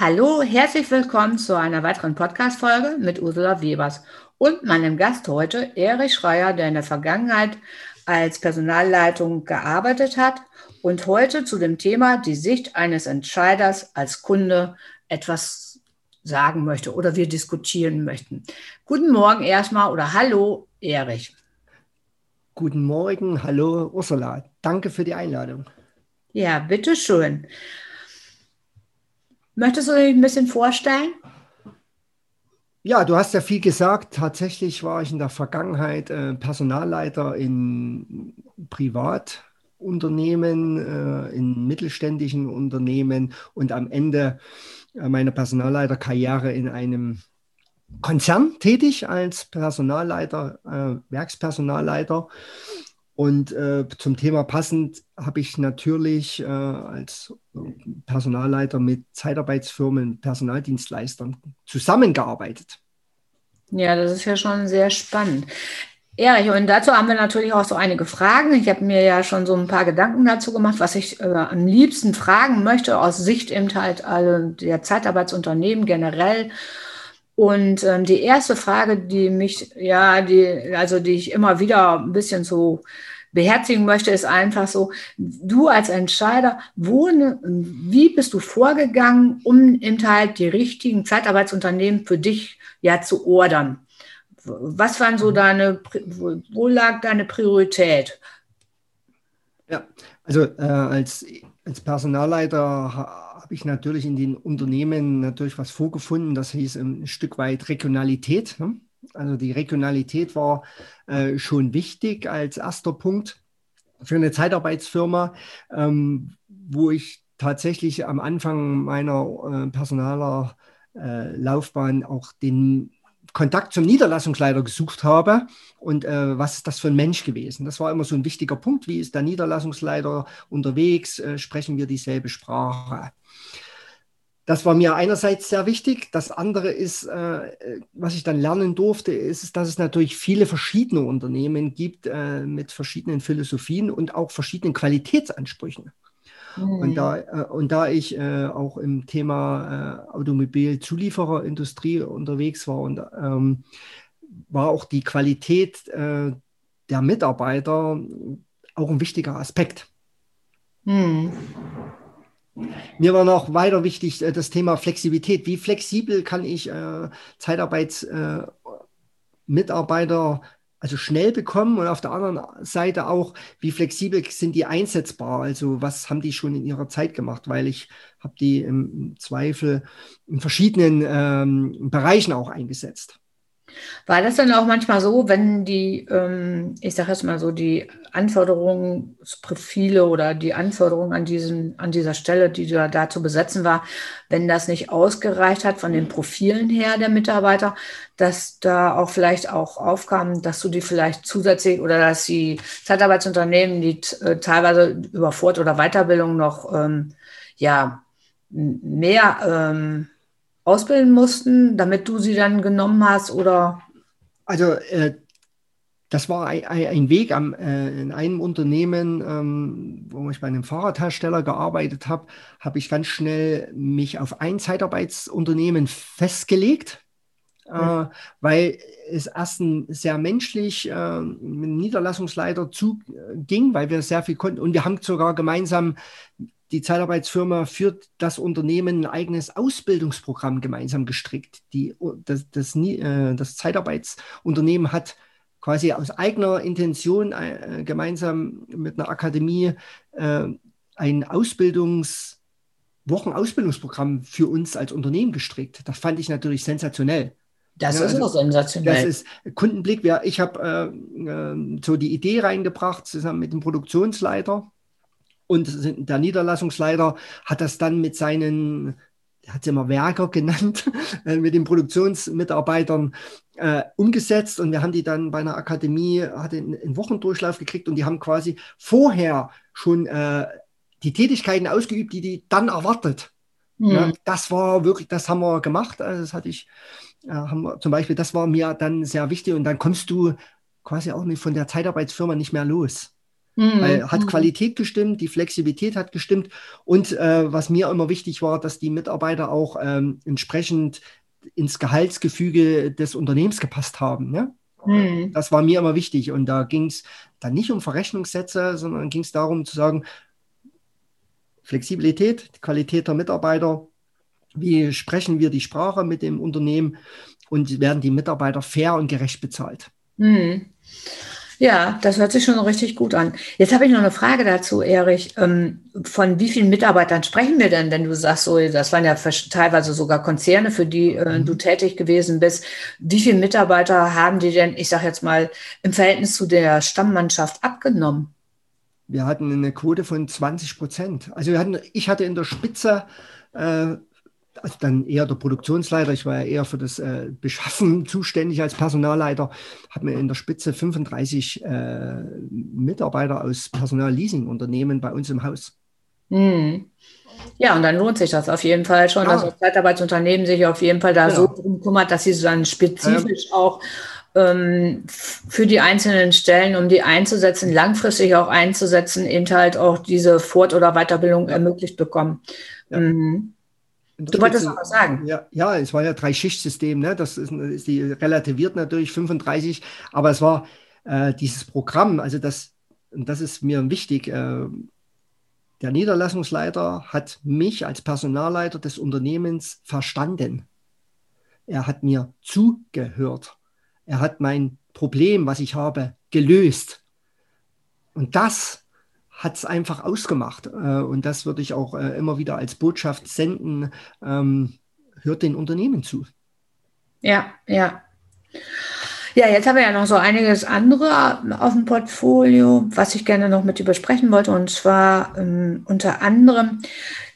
Hallo, herzlich willkommen zu einer weiteren Podcast-Folge mit Ursula Webers und meinem Gast heute, Erich Schreier, der in der Vergangenheit als Personalleitung gearbeitet hat und heute zu dem Thema die Sicht eines Entscheiders als Kunde etwas sagen möchte oder wir diskutieren möchten. Guten Morgen erstmal oder hallo, Erich. Guten Morgen, hallo Ursula. Danke für die Einladung. Ja, bitteschön. Möchtest du dich ein bisschen vorstellen? Ja, du hast ja viel gesagt. Tatsächlich war ich in der Vergangenheit äh, Personalleiter in Privatunternehmen, äh, in mittelständischen Unternehmen und am Ende äh, meiner Personalleiterkarriere in einem Konzern tätig als Personalleiter, äh, Werkspersonalleiter. Und äh, zum Thema passend habe ich natürlich äh, als Personalleiter mit Zeitarbeitsfirmen, Personaldienstleistern zusammengearbeitet. Ja, das ist ja schon sehr spannend. Erich, und dazu haben wir natürlich auch so einige Fragen. Ich habe mir ja schon so ein paar Gedanken dazu gemacht, was ich äh, am liebsten fragen möchte aus Sicht eben halt also der Zeitarbeitsunternehmen generell. Und ähm, die erste Frage, die mich, ja, die, also die ich immer wieder ein bisschen so beherzigen möchte, ist einfach so, du als Entscheider, wo, ne, wie bist du vorgegangen, um eben halt die richtigen Zeitarbeitsunternehmen für dich ja zu ordern? Was waren so mhm. deine, wo lag deine Priorität? Ja, also äh, als, als Personalleiter habe ich natürlich in den Unternehmen natürlich was vorgefunden. Das hieß ein Stück weit Regionalität. Ne? Also die Regionalität war äh, schon wichtig als erster Punkt für eine Zeitarbeitsfirma, ähm, wo ich tatsächlich am Anfang meiner äh, Personaler äh, Laufbahn auch den Kontakt zum Niederlassungsleiter gesucht habe und äh, was ist das für ein Mensch gewesen. Das war immer so ein wichtiger Punkt. Wie ist der Niederlassungsleiter unterwegs? Äh, sprechen wir dieselbe Sprache? Das war mir einerseits sehr wichtig. Das andere ist, äh, was ich dann lernen durfte, ist, dass es natürlich viele verschiedene Unternehmen gibt äh, mit verschiedenen Philosophien und auch verschiedenen Qualitätsansprüchen. Mhm. Und, da, äh, und da ich äh, auch im Thema äh, Automobilzuliefererindustrie unterwegs war und ähm, war auch die Qualität äh, der Mitarbeiter auch ein wichtiger Aspekt. Mhm. Mir war noch weiter wichtig äh, das Thema Flexibilität. Wie flexibel kann ich äh, Zeitarbeitsmitarbeiter äh, also schnell bekommen und auf der anderen Seite auch, wie flexibel sind die einsetzbar? Also was haben die schon in ihrer Zeit gemacht? Weil ich habe die im Zweifel in verschiedenen ähm, Bereichen auch eingesetzt. War das dann auch manchmal so, wenn die, ähm, ich sage jetzt mal so, die Anforderungsprofile oder die Anforderungen an, diesen, an dieser Stelle, die da, da zu besetzen war, wenn das nicht ausgereicht hat von den Profilen her der Mitarbeiter, dass da auch vielleicht auch aufkam, dass du die vielleicht zusätzlich oder dass die Zeitarbeitsunternehmen, die äh, teilweise über Fort- oder Weiterbildung noch ähm, ja, mehr ähm, ausbilden mussten, damit du sie dann genommen hast oder? Also äh, das war ein, ein Weg am, äh, in einem Unternehmen, ähm, wo ich bei einem Fahrradhersteller gearbeitet habe, habe ich ganz schnell mich auf ein Zeitarbeitsunternehmen festgelegt. Äh, weil es erst ein sehr menschlich äh, mit Niederlassungsleiter zuging, weil wir sehr viel konnten. Und wir haben sogar gemeinsam die Zeitarbeitsfirma führt das Unternehmen ein eigenes Ausbildungsprogramm gemeinsam gestrickt. Die, das, das, äh, das Zeitarbeitsunternehmen hat quasi aus eigener Intention äh, gemeinsam mit einer Akademie äh, ein Ausbildungs Wochenausbildungsprogramm für uns als Unternehmen gestrickt. Das fand ich natürlich sensationell. Das ja, ist also, auch sensationell. Das ist Kundenblick. Ich habe äh, äh, so die Idee reingebracht, zusammen mit dem Produktionsleiter und der Niederlassungsleiter hat das dann mit seinen, hat sie immer Werker genannt, äh, mit den Produktionsmitarbeitern äh, umgesetzt. Und wir haben die dann bei einer Akademie, hat einen, einen Wochendurchlauf gekriegt und die haben quasi vorher schon äh, die Tätigkeiten ausgeübt, die die dann erwartet. Mhm. Ja, das war wirklich, das haben wir gemacht. Also das hatte ich, äh, haben wir, zum Beispiel, das war mir dann sehr wichtig. Und dann kommst du quasi auch nicht von der Zeitarbeitsfirma nicht mehr los. Mhm. Weil hat mhm. Qualität gestimmt, die Flexibilität hat gestimmt und äh, was mir immer wichtig war, dass die Mitarbeiter auch ähm, entsprechend ins Gehaltsgefüge des Unternehmens gepasst haben. Ne? Mhm. Das war mir immer wichtig und da ging es dann nicht um Verrechnungssätze, sondern ging es darum zu sagen, Flexibilität, Qualität der Mitarbeiter, wie sprechen wir die Sprache mit dem Unternehmen und werden die Mitarbeiter fair und gerecht bezahlt. Mhm. Ja, das hört sich schon richtig gut an. Jetzt habe ich noch eine Frage dazu, Erich. Ähm, von wie vielen Mitarbeitern sprechen wir denn, wenn du sagst, so, das waren ja teilweise sogar Konzerne, für die äh, mhm. du tätig gewesen bist. Wie viele Mitarbeiter haben die denn, ich sage jetzt mal, im Verhältnis zu der Stammmannschaft abgenommen? Wir hatten eine Quote von 20 Prozent. Also wir hatten, ich hatte in der Spitze äh, also dann eher der Produktionsleiter, ich war ja eher für das äh, Beschaffen zuständig als Personalleiter, hat mir in der Spitze 35 äh, Mitarbeiter aus Personalleasingunternehmen bei uns im Haus. Mhm. Ja, und dann lohnt sich das auf jeden Fall schon, ja. dass das Zeitarbeitsunternehmen sich auf jeden Fall da ja. so drum kümmert, dass sie dann spezifisch ähm, auch ähm, für die einzelnen Stellen, um die einzusetzen, langfristig auch einzusetzen, eben halt auch diese Fort- oder Weiterbildung ermöglicht bekommen. Ja. Mhm. Du wolltest noch was sagen. Ja, ja, es war ja drei Schichtsystem, ne? Das ist, ist die relativiert natürlich 35, aber es war äh, dieses Programm, also das, und das ist mir wichtig, äh, der Niederlassungsleiter hat mich als Personalleiter des Unternehmens verstanden. Er hat mir zugehört. Er hat mein Problem, was ich habe, gelöst. Und das hat es einfach ausgemacht. Äh, und das würde ich auch äh, immer wieder als Botschaft senden. Ähm, hört den Unternehmen zu. Ja, ja. Ja, jetzt haben wir ja noch so einiges andere auf dem Portfolio, was ich gerne noch mit dir besprechen wollte. Und zwar ähm, unter anderem,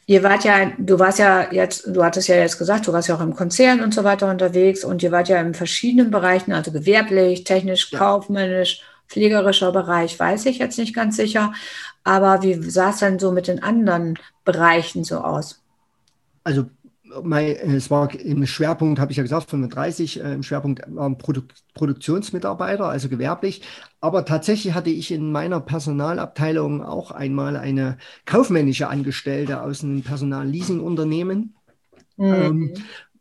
ihr wart ja, du warst ja jetzt, du hattest ja jetzt gesagt, du warst ja auch im Konzern und so weiter unterwegs und ihr wart ja in verschiedenen Bereichen, also gewerblich, technisch, ja. kaufmännisch, pflegerischer Bereich, weiß ich jetzt nicht ganz sicher. Aber wie sah es denn so mit den anderen Bereichen so aus? Also mein, es war im Schwerpunkt, habe ich ja gesagt, 35, äh, im Schwerpunkt waren Produ Produktionsmitarbeiter, also gewerblich. Aber tatsächlich hatte ich in meiner Personalabteilung auch einmal eine kaufmännische Angestellte aus einem Personalleasingunternehmen. Mhm. Ähm,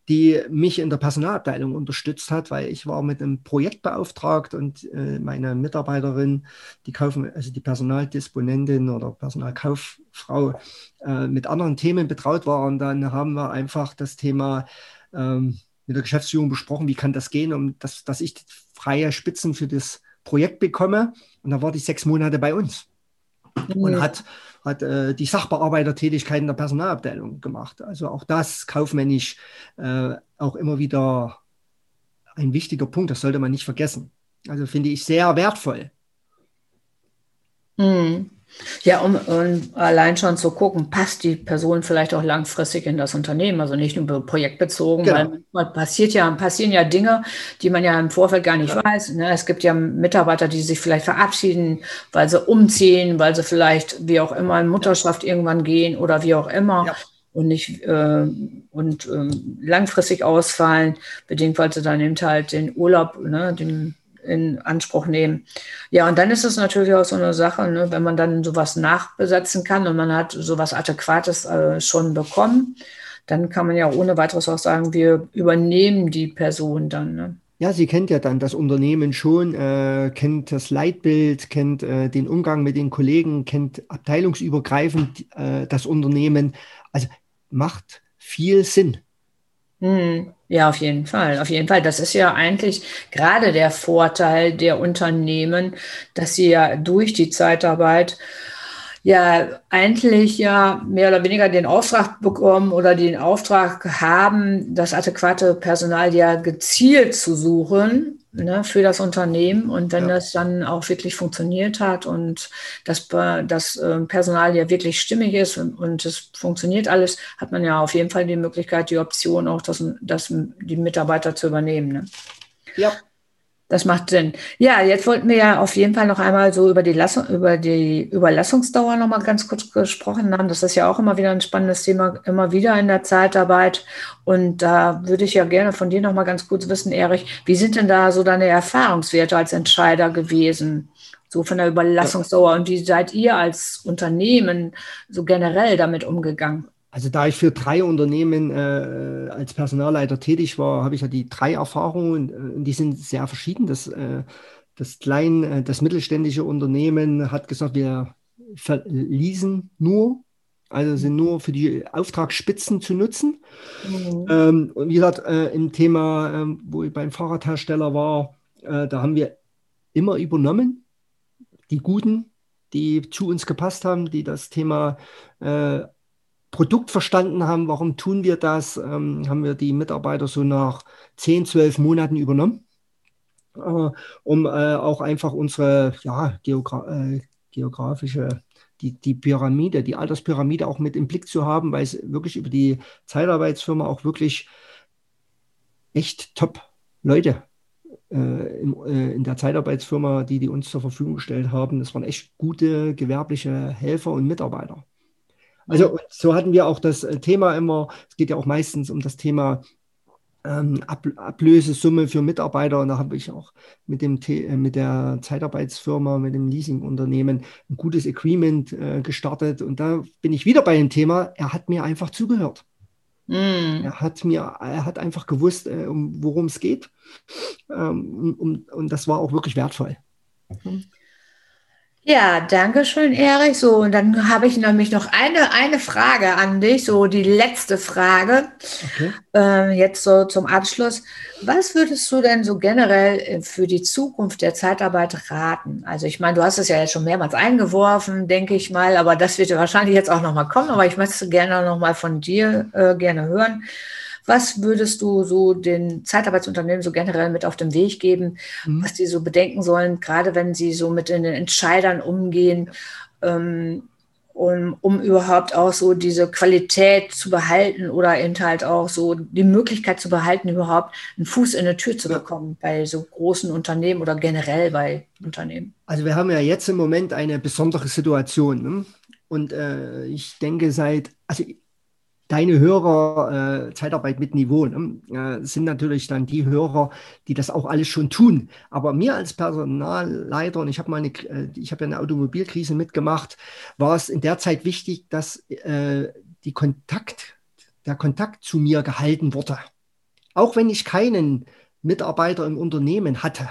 die mich in der Personalabteilung unterstützt hat, weil ich war mit einem Projekt beauftragt und äh, meine Mitarbeiterin, die Kaufen, also die Personaldisponentin oder Personalkauffrau äh, mit anderen Themen betraut war. Und dann haben wir einfach das Thema ähm, mit der Geschäftsführung besprochen, wie kann das gehen, um dass, dass ich freie Spitzen für das Projekt bekomme. Und da war die sechs Monate bei uns mhm. und hat hat äh, die Sachbearbeitertätigkeiten der Personalabteilung gemacht. Also auch das kaufmännisch äh, auch immer wieder ein wichtiger Punkt, das sollte man nicht vergessen. Also finde ich sehr wertvoll. Mhm. Ja, um, um, allein schon zu gucken, passt die Person vielleicht auch langfristig in das Unternehmen, also nicht nur projektbezogen, genau. weil manchmal passiert ja, passieren ja Dinge, die man ja im Vorfeld gar nicht ja. weiß. Ne? Es gibt ja Mitarbeiter, die sich vielleicht verabschieden, weil sie umziehen, weil sie vielleicht, wie auch immer, in Mutterschaft irgendwann gehen oder wie auch immer. Ja. Und nicht äh, und äh, langfristig ausfallen, bedingt, weil sie dann eben halt den Urlaub, ne, den in Anspruch nehmen. Ja, und dann ist es natürlich auch so eine Sache, ne, wenn man dann sowas nachbesetzen kann und man hat sowas Adäquates äh, schon bekommen, dann kann man ja ohne weiteres auch sagen, wir übernehmen die Person dann. Ne? Ja, sie kennt ja dann das Unternehmen schon, äh, kennt das Leitbild, kennt äh, den Umgang mit den Kollegen, kennt abteilungsübergreifend äh, das Unternehmen. Also macht viel Sinn. Hm. Ja, auf jeden Fall, auf jeden Fall. Das ist ja eigentlich gerade der Vorteil der Unternehmen, dass sie ja durch die Zeitarbeit ja eigentlich ja mehr oder weniger den Auftrag bekommen oder den Auftrag haben, das adäquate Personal ja gezielt zu suchen ne, für das Unternehmen. Und wenn ja. das dann auch wirklich funktioniert hat und das, das ähm, Personal ja wirklich stimmig ist und, und es funktioniert alles, hat man ja auf jeden Fall die Möglichkeit, die Option auch, das, das, die Mitarbeiter zu übernehmen. Ne? Ja. Das macht Sinn. Ja, jetzt wollten wir ja auf jeden Fall noch einmal so über die, Lassung, über die Überlassungsdauer noch mal ganz kurz gesprochen haben. Das ist ja auch immer wieder ein spannendes Thema, immer wieder in der Zeitarbeit. Und da würde ich ja gerne von dir noch mal ganz kurz wissen, Erich, wie sind denn da so deine Erfahrungswerte als Entscheider gewesen? so von der Überlassungsdauer. Und wie seid ihr als Unternehmen so generell damit umgegangen? Also da ich für drei Unternehmen äh, als Personalleiter tätig war, habe ich ja die drei Erfahrungen äh, und die sind sehr verschieden. Das, äh, das klein, äh, das mittelständische Unternehmen hat gesagt, wir verließen nur, also sind nur für die Auftragsspitzen zu nutzen. Mhm. Ähm, und wie gesagt, äh, im Thema, ähm, wo ich beim Fahrradhersteller war, äh, da haben wir immer übernommen, die Guten, die zu uns gepasst haben, die das Thema äh, Produkt verstanden haben, warum tun wir das, ähm, haben wir die Mitarbeiter so nach 10, 12 Monaten übernommen, äh, um äh, auch einfach unsere ja, Geogra äh, geografische, die, die Pyramide, die Alterspyramide auch mit im Blick zu haben, weil es wirklich über die Zeitarbeitsfirma auch wirklich echt top Leute äh, in, äh, in der Zeitarbeitsfirma, die die uns zur Verfügung gestellt haben. Das waren echt gute gewerbliche Helfer und Mitarbeiter. Also so hatten wir auch das äh, Thema immer, es geht ja auch meistens um das Thema ähm, Ab Ablösesumme für Mitarbeiter. Und da habe ich auch mit, dem äh, mit der Zeitarbeitsfirma, mit dem Leasingunternehmen ein gutes Agreement äh, gestartet. Und da bin ich wieder bei dem Thema, er hat mir einfach zugehört. Mm. Er hat mir, er hat einfach gewusst, äh, um, worum es geht. Ähm, um, und das war auch wirklich wertvoll. Mhm. Ja, danke schön, Erich. So, und dann habe ich nämlich noch eine, eine Frage an dich, so die letzte Frage. Okay. Äh, jetzt so zum Abschluss. Was würdest du denn so generell äh, für die Zukunft der Zeitarbeit raten? Also ich meine, du hast es ja jetzt schon mehrmals eingeworfen, denke ich mal, aber das wird ja wahrscheinlich jetzt auch nochmal kommen, aber ich möchte gerne nochmal von dir äh, gerne hören. Was würdest du so den Zeitarbeitsunternehmen so generell mit auf den Weg geben, mhm. was die so bedenken sollen, gerade wenn sie so mit den Entscheidern umgehen, ähm, um, um überhaupt auch so diese Qualität zu behalten oder eben halt auch so die Möglichkeit zu behalten, überhaupt einen Fuß in eine Tür zu bekommen bei so großen Unternehmen oder generell bei Unternehmen? Also wir haben ja jetzt im Moment eine besondere Situation. Ne? Und äh, ich denke seit, also deine Hörer, äh, Zeitarbeit mit Niveau, ne, äh, sind natürlich dann die Hörer, die das auch alles schon tun. Aber mir als Personalleiter, und ich habe meine, äh, ich habe ja eine Automobilkrise mitgemacht, war es in der Zeit wichtig, dass äh, die Kontakt, der Kontakt zu mir gehalten wurde. Auch wenn ich keinen Mitarbeiter im Unternehmen hatte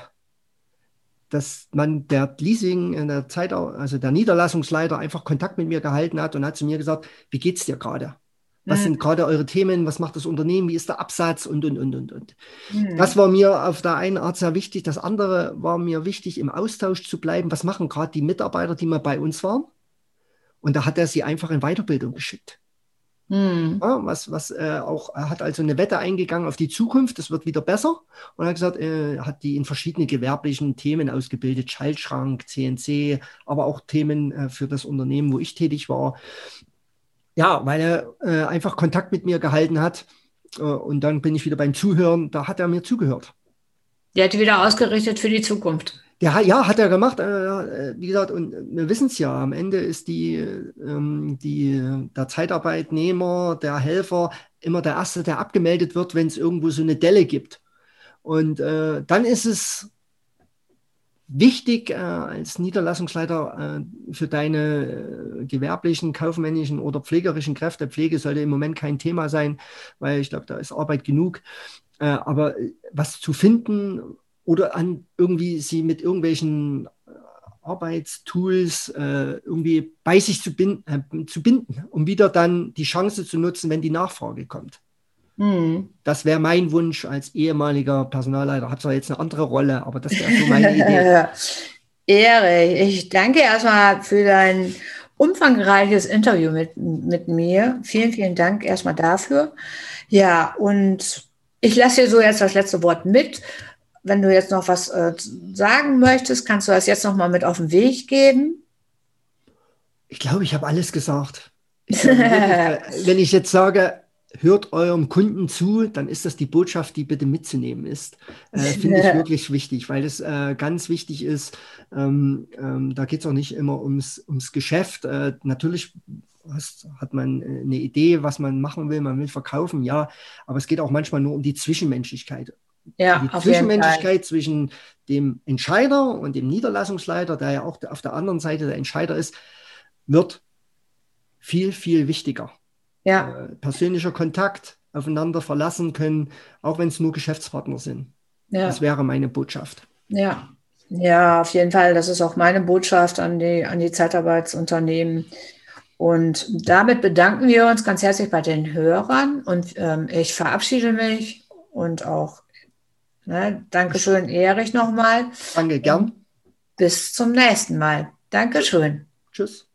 dass man der Leasing in der Zeit, also der Niederlassungsleiter einfach Kontakt mit mir gehalten hat und hat zu mir gesagt, wie geht's dir gerade? Was mhm. sind gerade eure Themen? Was macht das Unternehmen? Wie ist der Absatz? Und, und, und, und, und. Mhm. Das war mir auf der einen Art sehr wichtig. Das andere war mir wichtig, im Austausch zu bleiben. Was machen gerade die Mitarbeiter, die mal bei uns waren? Und da hat er sie einfach in Weiterbildung geschickt. Mhm. Ja, was was äh, auch, er hat also eine Wette eingegangen auf die Zukunft, das wird wieder besser. Und er hat gesagt, er äh, hat die in verschiedene gewerblichen Themen ausgebildet, Schaltschrank, CNC, aber auch Themen äh, für das Unternehmen, wo ich tätig war. Ja, weil er äh, einfach Kontakt mit mir gehalten hat. Äh, und dann bin ich wieder beim Zuhören. Da hat er mir zugehört. Der hat wieder ausgerichtet für die Zukunft. Der, ja, hat er gemacht. Äh, äh wie gesagt, und wir wissen es ja, am Ende ist die, ähm, die, der Zeitarbeitnehmer, der Helfer immer der Erste, der abgemeldet wird, wenn es irgendwo so eine Delle gibt. Und äh, dann ist es wichtig äh, als Niederlassungsleiter äh, für deine äh, gewerblichen, kaufmännischen oder pflegerischen Kräfte. Pflege sollte im Moment kein Thema sein, weil ich glaube, da ist Arbeit genug. Äh, aber äh, was zu finden oder an irgendwie sie mit irgendwelchen äh, Arbeitstools irgendwie bei sich zu, bin zu binden, um wieder dann die Chance zu nutzen, wenn die Nachfrage kommt. Mhm. Das wäre mein Wunsch als ehemaliger Personalleiter. Habe zwar jetzt eine andere Rolle, aber das wäre so meine Idee. Ehre, ich danke erstmal für dein umfangreiches Interview mit, mit mir. Vielen, vielen Dank erstmal dafür. Ja, und ich lasse dir so jetzt das letzte Wort mit. Wenn du jetzt noch was äh, sagen möchtest, kannst du das jetzt noch mal mit auf den Weg geben. Ich glaube, ich habe alles gesagt. Ich glaube, wenn ich jetzt sage, hört eurem Kunden zu, dann ist das die Botschaft, die bitte mitzunehmen ist. Äh, Finde ich wirklich wichtig, weil es äh, ganz wichtig ist. Ähm, ähm, da geht es auch nicht immer ums, ums Geschäft. Äh, natürlich hast, hat man äh, eine Idee, was man machen will, man will verkaufen, ja, aber es geht auch manchmal nur um die Zwischenmenschlichkeit. Ja, die Zwischenmenschlichkeit zwischen dem Entscheider und dem Niederlassungsleiter, der ja auch auf der anderen Seite der Entscheider ist, wird viel, viel wichtiger. Ja. Äh, persönlicher Kontakt, aufeinander verlassen können, auch wenn es nur Geschäftspartner sind. Ja. Das wäre meine Botschaft. Ja. Ja, auf jeden Fall. Das ist auch meine Botschaft an die, an die Zeitarbeitsunternehmen. Und damit bedanken wir uns ganz herzlich bei den Hörern und ähm, ich verabschiede mich und auch ne, Dankeschön, Erich, nochmal. Danke, gern. Bis zum nächsten Mal. Dankeschön. Tschüss.